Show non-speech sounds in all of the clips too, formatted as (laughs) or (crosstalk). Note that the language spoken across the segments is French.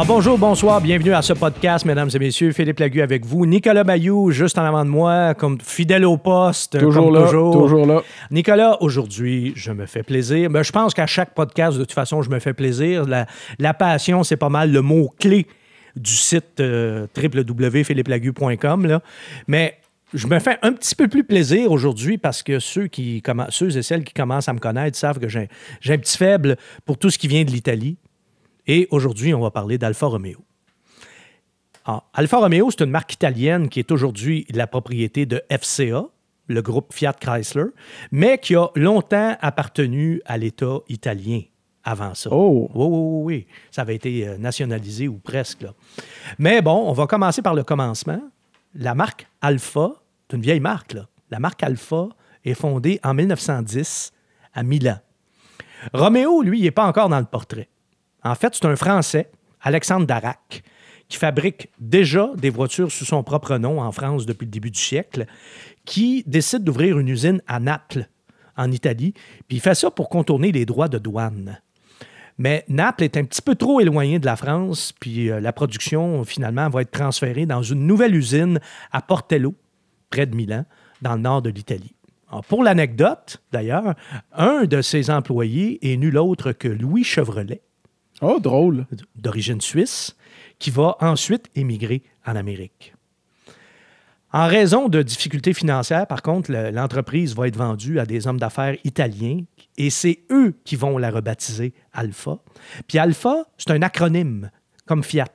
Ah, bonjour, bonsoir, bienvenue à ce podcast, mesdames et messieurs. Philippe Lagu avec vous. Nicolas Bayou, juste en avant de moi, comme fidèle au poste. Toujours là, toujours. toujours là. Nicolas, aujourd'hui, je me fais plaisir. Ben, je pense qu'à chaque podcast, de toute façon, je me fais plaisir. La, la passion, c'est pas mal le mot-clé du site euh, www.philippelagu.com. Mais je me fais un petit peu plus plaisir aujourd'hui parce que ceux, qui, ceux et celles qui commencent à me connaître savent que j'ai un petit faible pour tout ce qui vient de l'Italie. Et aujourd'hui, on va parler d'Alfa Romeo. Alfa Romeo, c'est une marque italienne qui est aujourd'hui la propriété de FCA, le groupe Fiat Chrysler, mais qui a longtemps appartenu à l'État italien avant ça. Oh. Oui, oui, oui. Ça avait été euh, nationalisé ou presque. là. Mais bon, on va commencer par le commencement. La marque Alfa, c'est une vieille marque, là. La marque Alfa est fondée en 1910 à Milan. Roméo, lui, il n'est pas encore dans le portrait. En fait, c'est un Français, Alexandre Darac, qui fabrique déjà des voitures sous son propre nom en France depuis le début du siècle, qui décide d'ouvrir une usine à Naples, en Italie, puis il fait ça pour contourner les droits de douane. Mais Naples est un petit peu trop éloigné de la France, puis euh, la production, finalement, va être transférée dans une nouvelle usine à Portello, près de Milan, dans le nord de l'Italie. Pour l'anecdote, d'ailleurs, un de ses employés est nul autre que Louis Chevrolet, Oh, drôle. d'origine suisse, qui va ensuite émigrer en Amérique. En raison de difficultés financières, par contre, le- l'entreprise va être vendue à des hommes d'affaires italiens et c'est eux qui vont la rebaptiser Alpha. Puis Alpha, c'est un acronyme, comme Fiat.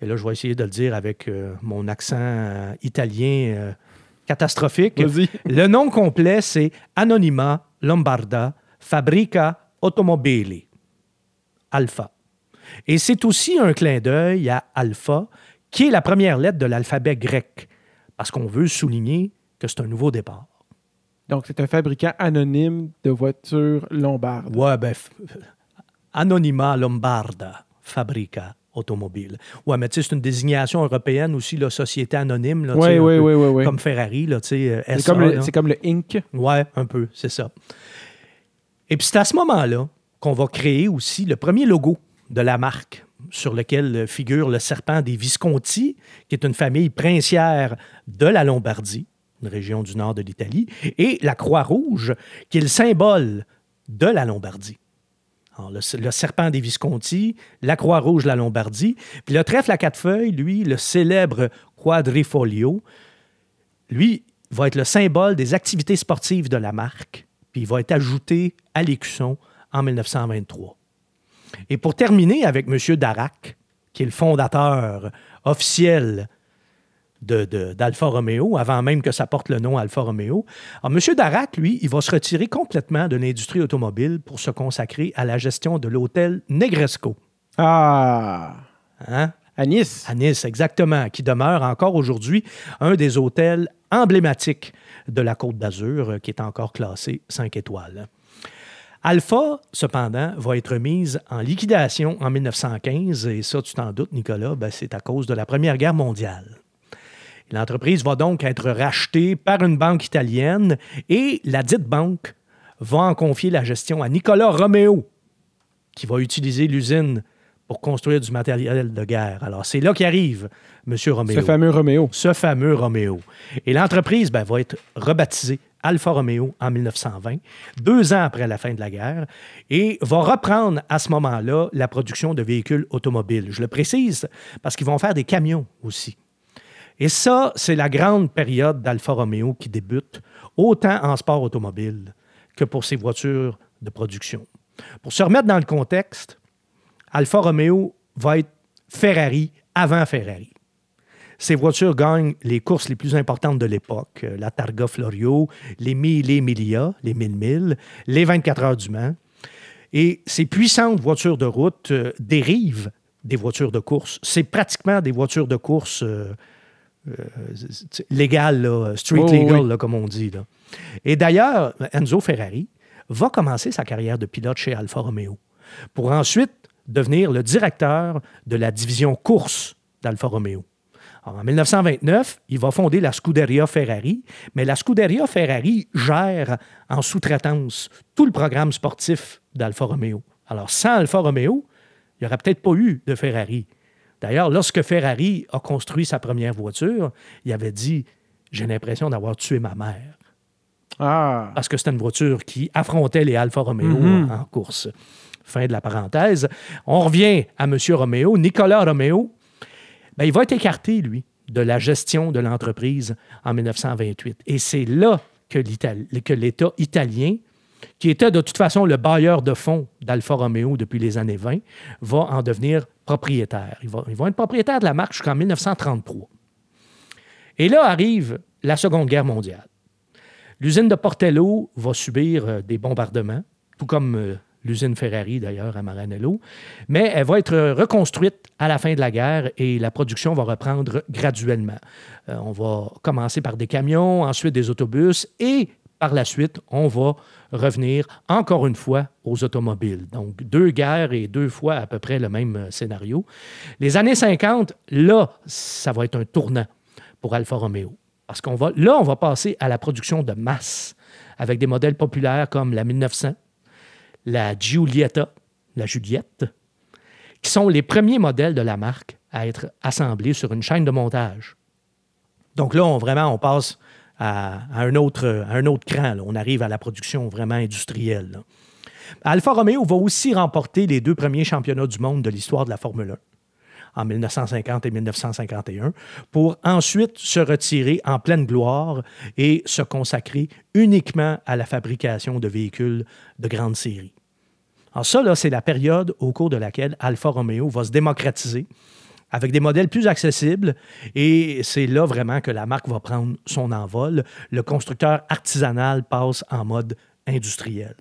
Et là, je vais essayer de le dire avec euh, mon accent euh, italien euh, catastrophique. Le nom complet, c'est Anonima Lombarda Fabrica Automobili. Alpha. Et c'est aussi un clin d'œil à Alpha, qui est la première lettre de l'alphabet grec, parce qu'on veut souligner que c'est un nouveau départ. Donc, c'est un fabricant anonyme de voitures lombardes. Ouais, ben, Anonima Lombarda Fabrica Automobile. Ouais, mais tu sais, c'est une désignation européenne aussi, la société anonyme. Là. Comme Ferrari, là, tu sais, euh, C'est SA, comme, le- là. c'est comme le Inc. Ouais, un peu, c'est ça. Et puis c'est à ce moment-là qu'on va créer aussi le premier logo de la marque sur lequel figure le serpent des Visconti, qui est une famille princière de la Lombardie, une région du nord de l'Italie, et la Croix-Rouge, qui est le symbole de la Lombardie. Le, le serpent des Visconti, la Croix-Rouge de la Lombardie, puis le trèfle à quatre feuilles, lui, le célèbre quadrifolio, lui, va être le symbole des activités sportives de la marque, puis il va être ajouté à l'écusson en 1923. Et pour terminer avec M. Darac, qui est le fondateur officiel de- de- d'Alfa Romeo, avant même que ça porte le nom Alfa Romeo. Alors, M. Darac, lui, il va se retirer complètement de l'industrie automobile pour se consacrer à la gestion de l'hôtel Negresco. Ah! Hein? À Nice. À Nice, exactement, qui demeure encore aujourd'hui un des hôtels emblématiques de la Côte d'Azur, euh, qui est encore classé 5 étoiles. Alpha, cependant, va être mise en liquidation en 1915, et ça, tu t'en doutes, Nicolas, ben, c'est à cause de la Première Guerre mondiale. L'entreprise va donc être rachetée par une banque italienne et la dite banque va en confier la gestion à Nicolas Romeo, qui va utiliser l'usine pour construire du matériel de guerre. Alors, c'est là qu'arrive M. Romeo. Ce fameux Roméo. Ce fameux Romeo. Et l'entreprise ben, va être rebaptisée Alfa Romeo en 1920, deux ans après la fin de la guerre, et va reprendre à ce moment-là la production de véhicules automobiles. Je le précise parce qu'ils vont faire des camions aussi. Et ça, c'est la grande période d'Alfa Romeo qui débute, autant en sport automobile que pour ses voitures de production. Pour se remettre dans le contexte, Alfa Romeo va être Ferrari avant Ferrari. Ces voitures gagnent les courses les plus importantes de l'époque, euh, la Targa Florio, les Mille Emilia, les 1000 milles, les 24 heures du Mans. Et ces puissantes voitures de route euh, dérivent des voitures de course. C'est pratiquement des voitures de course euh, euh, légales, là, street Oh, legal, oui. là, comme on dit. là. Et d'ailleurs, Enzo Ferrari va commencer sa carrière de pilote chez Alfa Romeo pour ensuite devenir le directeur de la division course d'Alfa Romeo. Alors, en 1929, il va fonder la Scuderia Ferrari, mais la Scuderia Ferrari gère en sous-traitance tout le programme sportif d'Alfa Romeo. Alors, sans Alfa Romeo, il n'y aurait peut-être pas eu de Ferrari. D'ailleurs, lorsque Ferrari a construit sa première voiture, il avait dit J'ai l'impression d'avoir tué ma mère. Ah. Parce que c'était une voiture qui affrontait les Alfa Romeo Mhm. en course. Fin de la parenthèse. On revient à M. Romeo. Nicolas Romeo, ben, il va être écarté, lui, de la gestion de l'entreprise en 1928. Et c'est là que l'État italien, qui était de toute façon le bailleur de fonds d'Alfa Romeo depuis les années 20, va en devenir propriétaire. Ils vont, ils vont être propriétaires de la marque jusqu'en 1933. Et là arrive la Seconde Guerre mondiale. L'usine de Portello va subir euh, des bombardements, tout comme euh, l'usine Ferrari d'ailleurs à Maranello, mais elle va être reconstruite à la fin de la guerre et la production va reprendre graduellement. Euh, on va commencer par des camions, ensuite des autobus et par la suite, on va revenir encore une fois aux automobiles. Donc, deux guerres et deux fois à peu près le même euh, scénario. Les années 50, là, ça va être un tournant pour Alfa Romeo. Parce qu'on va, là, on va passer à la production de masse avec des modèles populaires comme la 1900, la Giulietta, la Juliette, qui sont les premiers modèles de la marque à être assemblés sur une chaîne de montage. Donc là, vraiment, on passe à, un, autre, cran. On arrive à la production vraiment industrielle. Alfa Romeo va aussi remporter les deux premiers championnats du monde de l'histoire de la Formule 1 en 1950 et 1951, pour ensuite se retirer en pleine gloire et se consacrer uniquement à la fabrication de véhicules de grande série. Alors ça, c'est la période au cours de laquelle Alfa Romeo va se démocratiser avec des modèles plus accessibles et c'est là vraiment que la marque va prendre son envol. Le constructeur artisanal passe en mode industriel.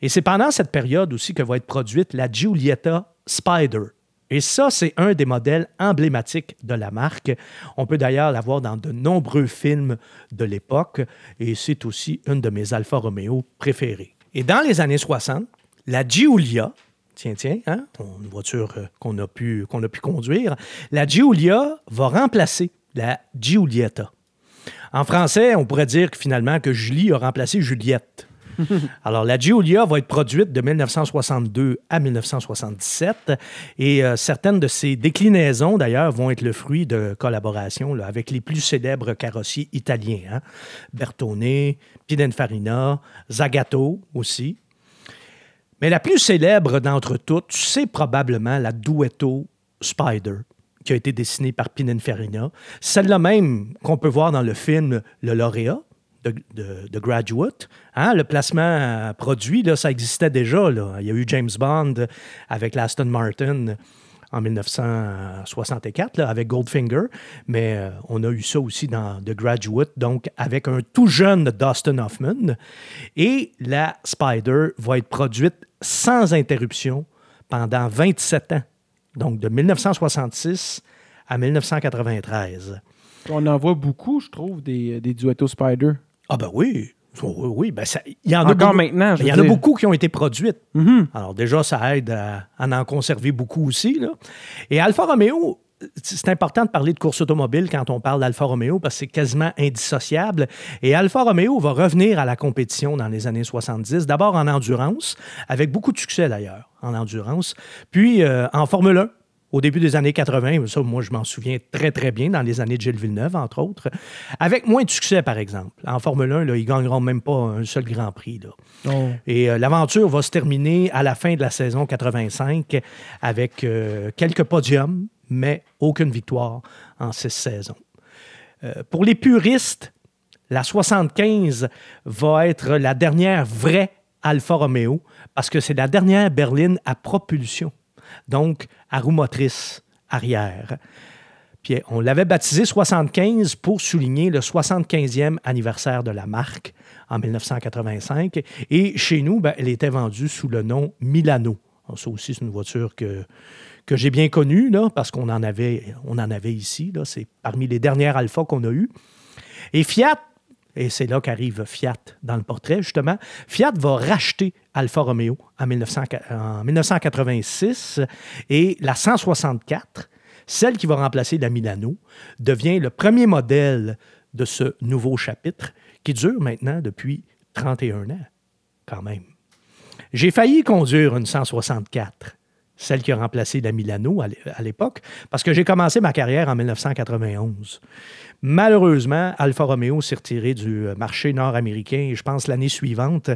Et c'est pendant cette période aussi que va être produite la Giulietta Spider. Et ça, c'est un des modèles emblématiques de la marque. On peut d'ailleurs la voir dans de nombreux films de l'époque et c'est aussi une de mes Alfa Romeo préférées. Et dans les années 60, la Giulia, tiens, tiens, hein, une voiture euh, qu'on a, pu, qu'on a pu conduire, la Giulia va remplacer la Giulietta. En français, on pourrait dire que finalement que Julie a remplacé Juliette. (laughs) Alors, la Giulia va être produite de 1962 à 1977 et euh, certaines de ses déclinaisons, d'ailleurs, vont être le fruit de collaborations là, avec les plus célèbres carrossiers italiens. hein. Bertone, Pininfarina, Zagato aussi. Mais la plus célèbre d'entre toutes, c'est probablement la Duetto Spider, qui a été dessinée par Pininfarina. Celle-là même qu'on peut voir dans le film Le Lauréat de, Graduate. Hein, le placement produit, ça existait déjà. Il y a eu James Bond avec l'Aston Martin en 1964 là, avec Goldfinger, mais euh, on a eu ça aussi dans The Graduate, donc avec un tout jeune Dustin Hoffman. Et la Spider va être produite sans interruption pendant 27 ans, donc de 1966 à 1993. On en voit beaucoup, je trouve, des, des Duetto Spider. Ah ben oui, oui, oui, ben ça- il y en a beaucoup. maintenant, je Il y veux en a dire. beaucoup qui ont été produites. Mhm. Alors déjà, ça aide à, à en conserver beaucoup aussi. là. Et Alfa Romeo, c'est important de parler de course automobile quand on parle d'Alfa Romeo parce que c'est quasiment indissociable. Et Alfa Romeo va revenir à la compétition dans les années 70, d'abord en endurance, avec beaucoup de succès d'ailleurs en endurance, puis euh, en Formule 1 au début des années 80, ça, moi, je m'en souviens très, très bien, dans les années de Gilles Villeneuve, entre autres, avec moins de succès, par exemple. En Formule 1, là, ils gagneront même pas un seul Grand Prix. Là. Oh. Et euh, l'aventure va se terminer à la fin de la saison 85 avec euh, quelques podiums, mais aucune victoire en six saisons. Euh, pour les puristes, la 75 va être la dernière vraie Alfa Romeo parce que c'est la dernière berline à propulsion, donc à roue motrice arrière. Puis on l'avait baptisé 75 pour souligner le 75e anniversaire de la marque en 1985. Et chez nous, ben, elle était vendue sous le nom Milano. Ça aussi, c'est une voiture que, que j'ai bien connue, là, parce qu'on en avait, on en avait ici. C'est parmi les dernières Alpha qu'on a eues. Et Fiat, et c'est là qu'arrive Fiat dans le portrait, justement, Fiat va racheter Alfa Romeo en, 1900 en 1986 et la 164, celle qui va remplacer la Milano, devient le premier modèle de ce nouveau chapitre qui dure maintenant depuis 31 ans, quand même. J'ai failli conduire une 164 celle qui a remplacé la Milano à l'é- à l'époque, parce que j'ai commencé ma carrière en 1991. Malheureusement, Alfa Romeo s'est retiré du euh, marché nord-américain, je pense, l'année suivante,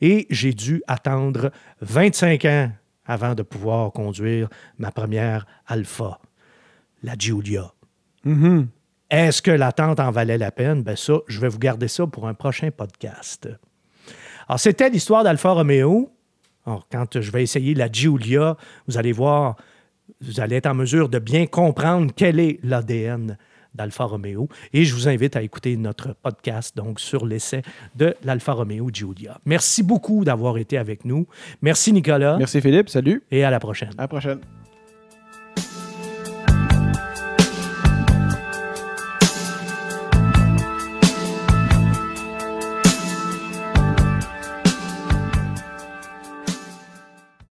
et j'ai dû attendre 25 ans avant de pouvoir conduire ma première Alfa, la Giulia. Mhm. Est-ce que l'attente en valait la peine? Ben ça, je vais vous garder ça pour un prochain podcast. Alors, c'était l'histoire d'Alfa Romeo. Alors, quand je vais essayer la Giulia, vous allez voir, vous allez être en mesure de bien comprendre quel est l'ADN d'Alfa Romeo. Et je vous invite à écouter notre podcast donc sur l'essai de l'Alfa Romeo Giulia. Merci beaucoup d'avoir été avec nous. Merci Nicolas Merci Philippe, salut. et à la prochaine. À la prochaine.